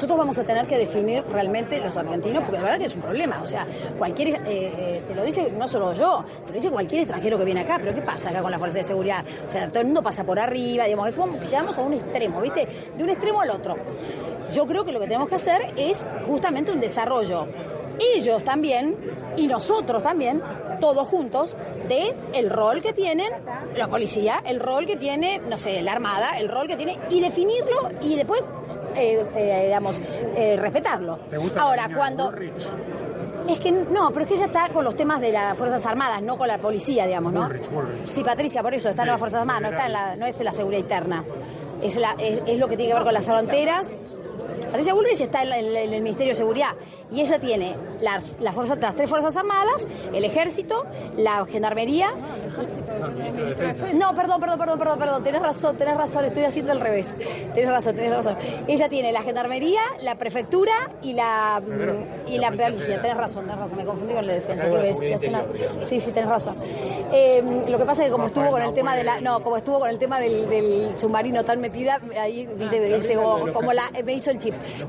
nosotros vamos a tener que definir realmente los argentinos, porque de verdad que es un problema. O sea, cualquier, eh, eh, te lo dice no solo yo, te lo dice cualquier extranjero que viene acá, pero ¿qué pasa acá con la fuerza de seguridad? O sea, todo el mundo pasa por arriba, digamos, llegamos a un extremo, ¿viste? De un extremo al otro. Yo creo que lo que tenemos que hacer es justamente un desarrollo ellos también y nosotros también, todos juntos, de el rol que tienen la policía, el rol que tiene, no sé, la armada, el rol que tiene, y definirlo y después, eh, eh, digamos, eh, respetarlo. ¿Te gusta Ahora, cuando... Es que no, pero es que ella está con los temas de las Fuerzas Armadas, no con la policía, digamos, ¿no? Bullrich, Bullrich. Sí, Patricia, por eso está en las Fuerzas Armadas, no, está en la, no es en la seguridad interna. Es, la, es, es lo que tiene que ver con las fronteras. Patricia Bullrich está en, el Ministerio de Seguridad y ella tiene las, las, fuerzas, las tres Fuerzas Armadas, el Ejército, la Gendarmería. No, perdón, perdón, perdón, perdón, perdón, tenés razón, tenés razón, estoy haciendo al revés. Tenés razón, tenés razón. Ella tiene la Gendarmería, la Prefectura y la, mm, y la Policía. Tenés razón, tenés razón, me confundí con la defensa. ¿qué ves? Sí, sí, tenés razón. Eh, lo que pasa es que como estuvo con el tema de la, no, como estuvo con el tema del, del submarino tan metida, ahí, viste, Ah, dice, como, la, me hizo el chip.